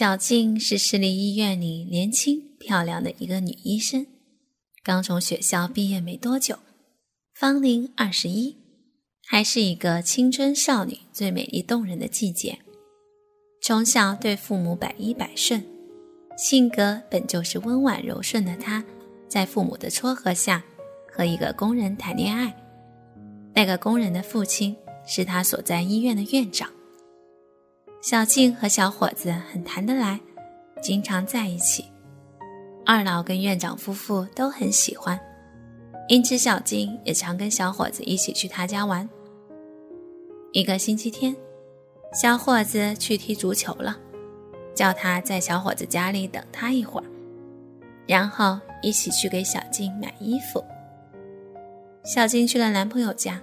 小静是市立医院里年轻漂亮的一个女医生，刚从学校毕业没多久，芳龄二十一，还是一个青春少女最美丽动人的季节。从小对父母百依百顺，性格本就是温婉柔顺的她，在父母的撮合下，和一个工人谈恋爱。那个工人的父亲是他所在医院的院长。小静和小伙子很谈得来，经常在一起。二老跟院长夫妇都很喜欢，因此小静也常跟小伙子一起去他家玩。一个星期天，小伙子去踢足球了，叫他在小伙子家里等他一会儿，然后一起去给小静买衣服。小静去了男朋友家，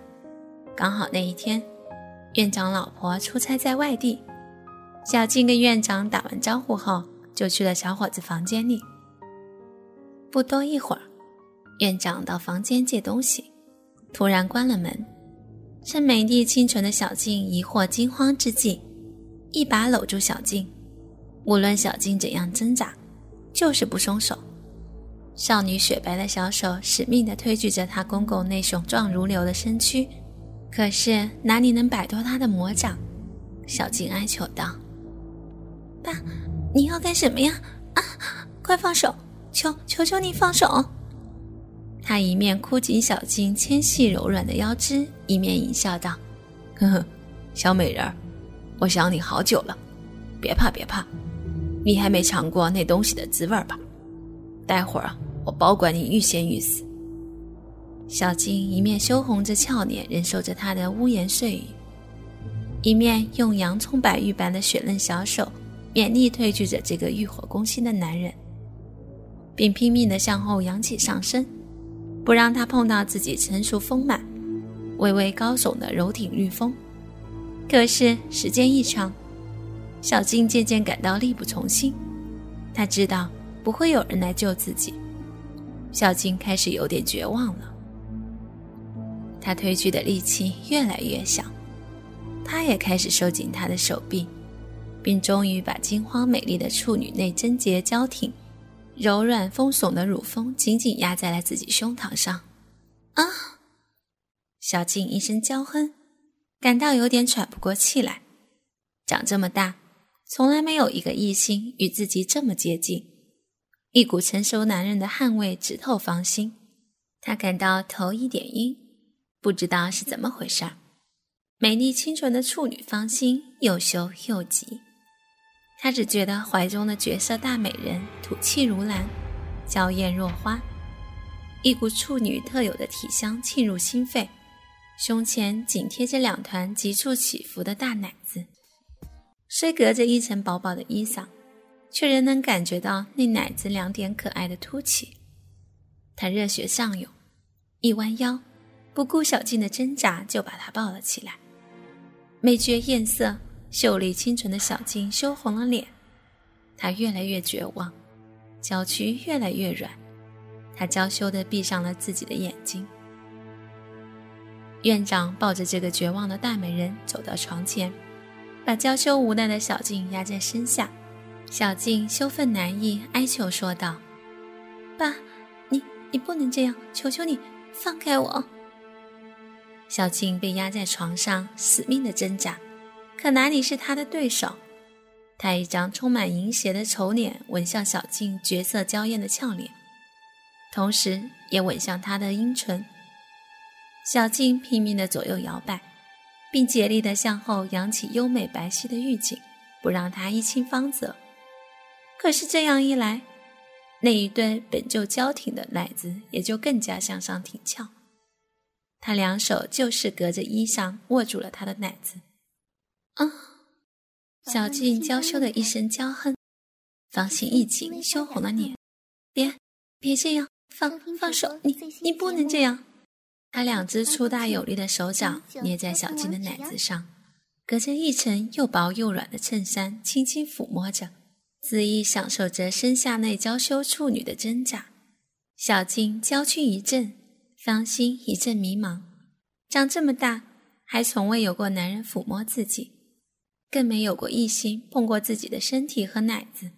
刚好那一天，院长老婆出差在外地。小静跟院长打完招呼后，就去了小伙子房间里。不多一会儿，院长到房间借东西，突然关了门。趁美丽清纯的小静疑惑惊慌之际，一把搂住小静，无论小静怎样挣扎，就是不松手。少女雪白的小手死命地推举着她公公那雄壮如牛的身躯，可是哪里能摆脱他的魔掌？小静哀求道。爸，你要干什么呀？啊，快放手！求求求你放手！他一面箍紧小静纤细柔软的腰肢，一面淫笑道：“呵呵，小美人儿，我想你好久了。别怕，别怕，你还没尝过那东西的滋味吧？待会儿啊，我保管你欲仙欲死。”小静一面羞红着俏脸，忍受着他的污言碎语，一面用洋葱白玉般的雪嫩小手。勉力推拒着这个欲火攻心的男人，并拼命地向后扬起上身，不让他碰到自己成熟丰满、微微高耸的柔挺玉峰。可是时间一长，小静渐渐感到力不从心。她知道不会有人来救自己，小静开始有点绝望了。她推拒的力气越来越小，她也开始收紧他的手臂。并终于把金黄美丽的处女内贞洁娇挺、柔软丰耸的乳峰紧紧压在了自己胸膛上。啊！小静一声娇哼，感到有点喘不过气来。长这么大，从来没有一个异性与自己这么接近，一股成熟男人的汗味直透芳心。她感到头一点晕，不知道是怎么回事儿。美丽清纯的处女芳心又羞又急。他只觉得怀中的绝色大美人吐气如兰，娇艳若花，一股处女特有的体香沁入心肺，胸前紧贴着两团急促起伏的大奶子，虽隔着一层薄薄的衣裳，却仍能感觉到那奶子两点可爱的凸起。他热血上涌，一弯腰，不顾小静的挣扎，就把她抱了起来，美绝艳色。秀丽清纯的小静羞红了脸，她越来越绝望，娇躯越来越软，她娇羞地闭上了自己的眼睛。院长抱着这个绝望的大美人走到床前，把娇羞无奈的小静压在身下。小静羞愤难抑，哀求说道：“爸，你你不能这样，求求你放开我。”小静被压在床上，死命的挣扎。可哪里是他的对手？他一张充满淫邪的丑脸吻向小静绝色娇艳的俏脸，同时也吻向她的阴唇。小静拼命地左右摇摆，并竭力地向后扬起优美白皙的玉颈，不让他一亲芳泽。可是这样一来，那一对本就娇挺的奶子也就更加向上挺翘。他两手就是隔着衣裳握住了她的奶子。啊！小静娇羞的一声娇哼，芳心一紧，羞红了脸。别，别这样，放放手！你你不能这样！他两只粗大有力的手掌捏在小静的奶子上，隔着一层又薄又软的衬衫，轻轻抚摸着，恣意享受着身下那娇羞处女的挣扎。小静娇躯一震，芳心一阵迷茫。长这么大，还从未有过男人抚摸自己。更没有过异性碰过自己的身体和奶子。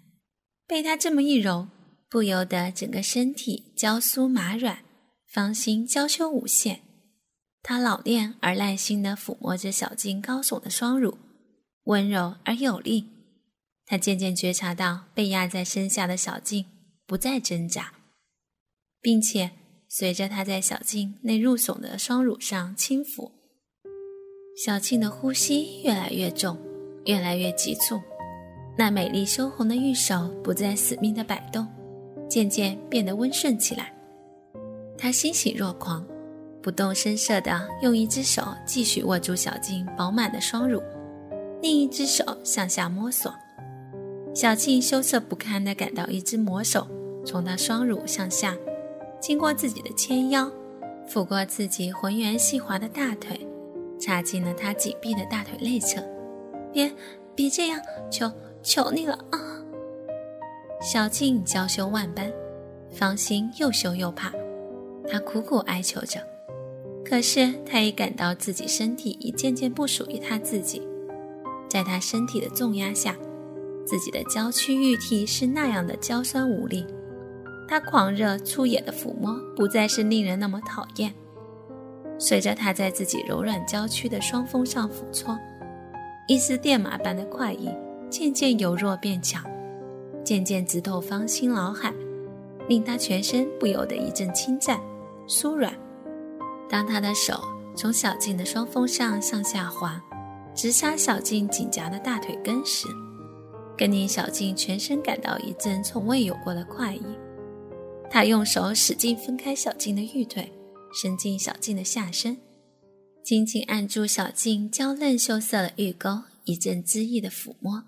被他这么一揉，不由得整个身体娇酥麻软，芳心娇羞无限。他老练而耐心地抚摸着小静高耸的双乳，温柔而有力。他渐渐觉察到被压在身下的小静不再挣扎，并且随着他在小静那入耸的双乳上轻抚，小静的呼吸越来越重，越来越急促。那美丽羞红的玉手不再死命的摆动，渐渐变得温顺起来。他欣喜若狂。不动声色地用一只手继续握住小静饱满的双乳，另一只手向下摸索。小静羞涩不堪地感到一只魔手从她双乳向下，经过自己的纤腰，抚过自己浑圆细滑的大腿，插进了她紧闭的大腿内侧。别，别这样，求求你了啊！小静娇羞万般，芳心又羞又怕，她苦苦哀求着。可是，她也感到自己身体已渐渐不属于她自己，在他身体的重压下，自己的娇躯玉体是那样的娇酸无力。他狂热粗野的抚摸不再是令人那么讨厌。随着他在自己柔软娇躯的双峰上抚搓，一丝电麻般的快意渐渐由弱变强，渐渐直透芳心脑海，令他全身不由得一阵轻颤、酥软。当他的手从小静的双峰上向下滑，直插小静紧夹的大腿根时，更令小静全身感到一阵从未有过的快意。他用手使劲分开小静的玉腿，伸进小静的下身，紧紧按住小静娇嫩羞涩的玉沟，一阵恣意的抚摸，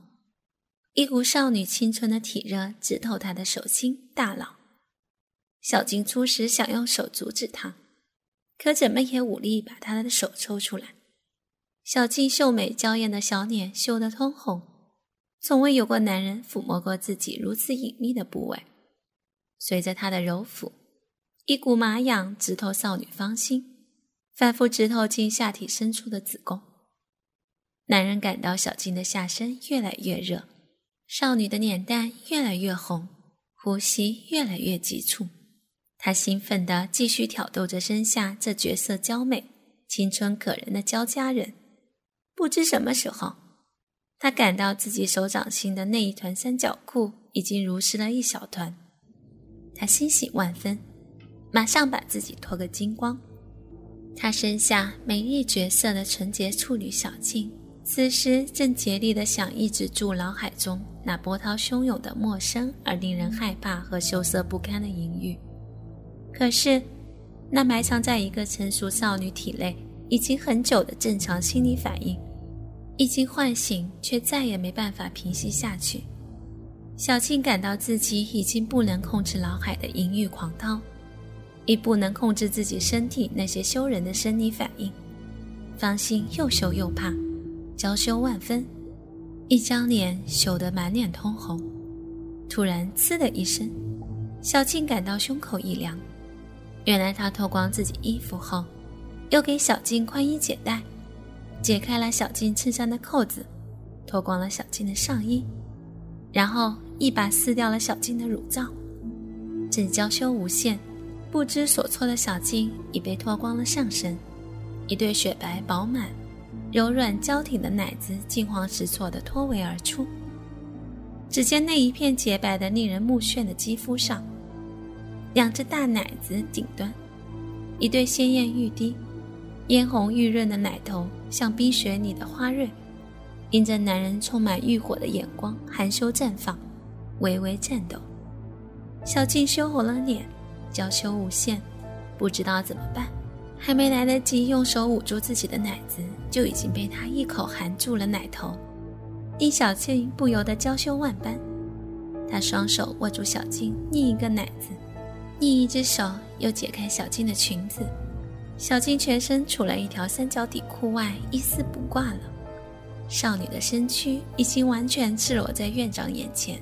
一股少女青春的体热直透她的手心大脑。小静初时想用手阻止他。可怎么也无力把他的手抽出来。小静秀美娇艳的小脸羞得通红，从未有过男人抚摸过自己如此隐秘的部位。随着他的揉抚，一股麻痒直透少女芳心，反复直透进下体深处的子宫。男人感到小静的下身越来越热，少女的脸蛋越来越红，呼吸越来越急促。他兴奋地继续挑逗着身下这绝色娇美、青春可人的娇佳人。不知什么时候，他感到自己手掌心的那一团三角裤已经如湿了一小团。他欣喜万分，马上把自己脱个精光。他身下美丽绝色的纯洁处女小静，此时正竭力地想抑制住脑海中那波涛汹涌的陌生而令人害怕和羞涩不堪的淫欲。可是，那埋藏在一个成熟少女体内已经很久的正常心理反应，一经唤醒，却再也没办法平息下去。小青感到自己已经不能控制脑海的淫欲狂涛，已不能控制自己身体那些羞人的生理反应，芳心又羞又怕，娇羞万分，一张脸羞得满脸通红。突然，呲的一声，小静感到胸口一凉。原来他脱光自己衣服后，又给小静宽衣解带，解开了小静衬衫的扣子，脱光了小静的上衣，然后一把撕掉了小静的乳罩。正娇羞无限、不知所措的小静已被脱光了上身，一对雪白饱满、柔软娇挺的奶子惊慌失措地脱围而出。只见那一片洁白的、令人目眩的肌肤上。两只大奶子顶端，一对鲜艳欲滴、嫣红玉润的奶头，像冰雪里的花蕊，迎着男人充满欲火的眼光，含羞绽放，微微颤抖。小静羞红了脸，娇羞无限，不知道怎么办，还没来得及用手捂住自己的奶子，就已经被他一口含住了奶头，令小静不由得娇羞万般。他双手握住小静另一个奶子。另一只手又解开小静的裙子，小静全身除了一条三角底裤外一丝不挂了。少女的身躯已经完全赤裸在院长眼前。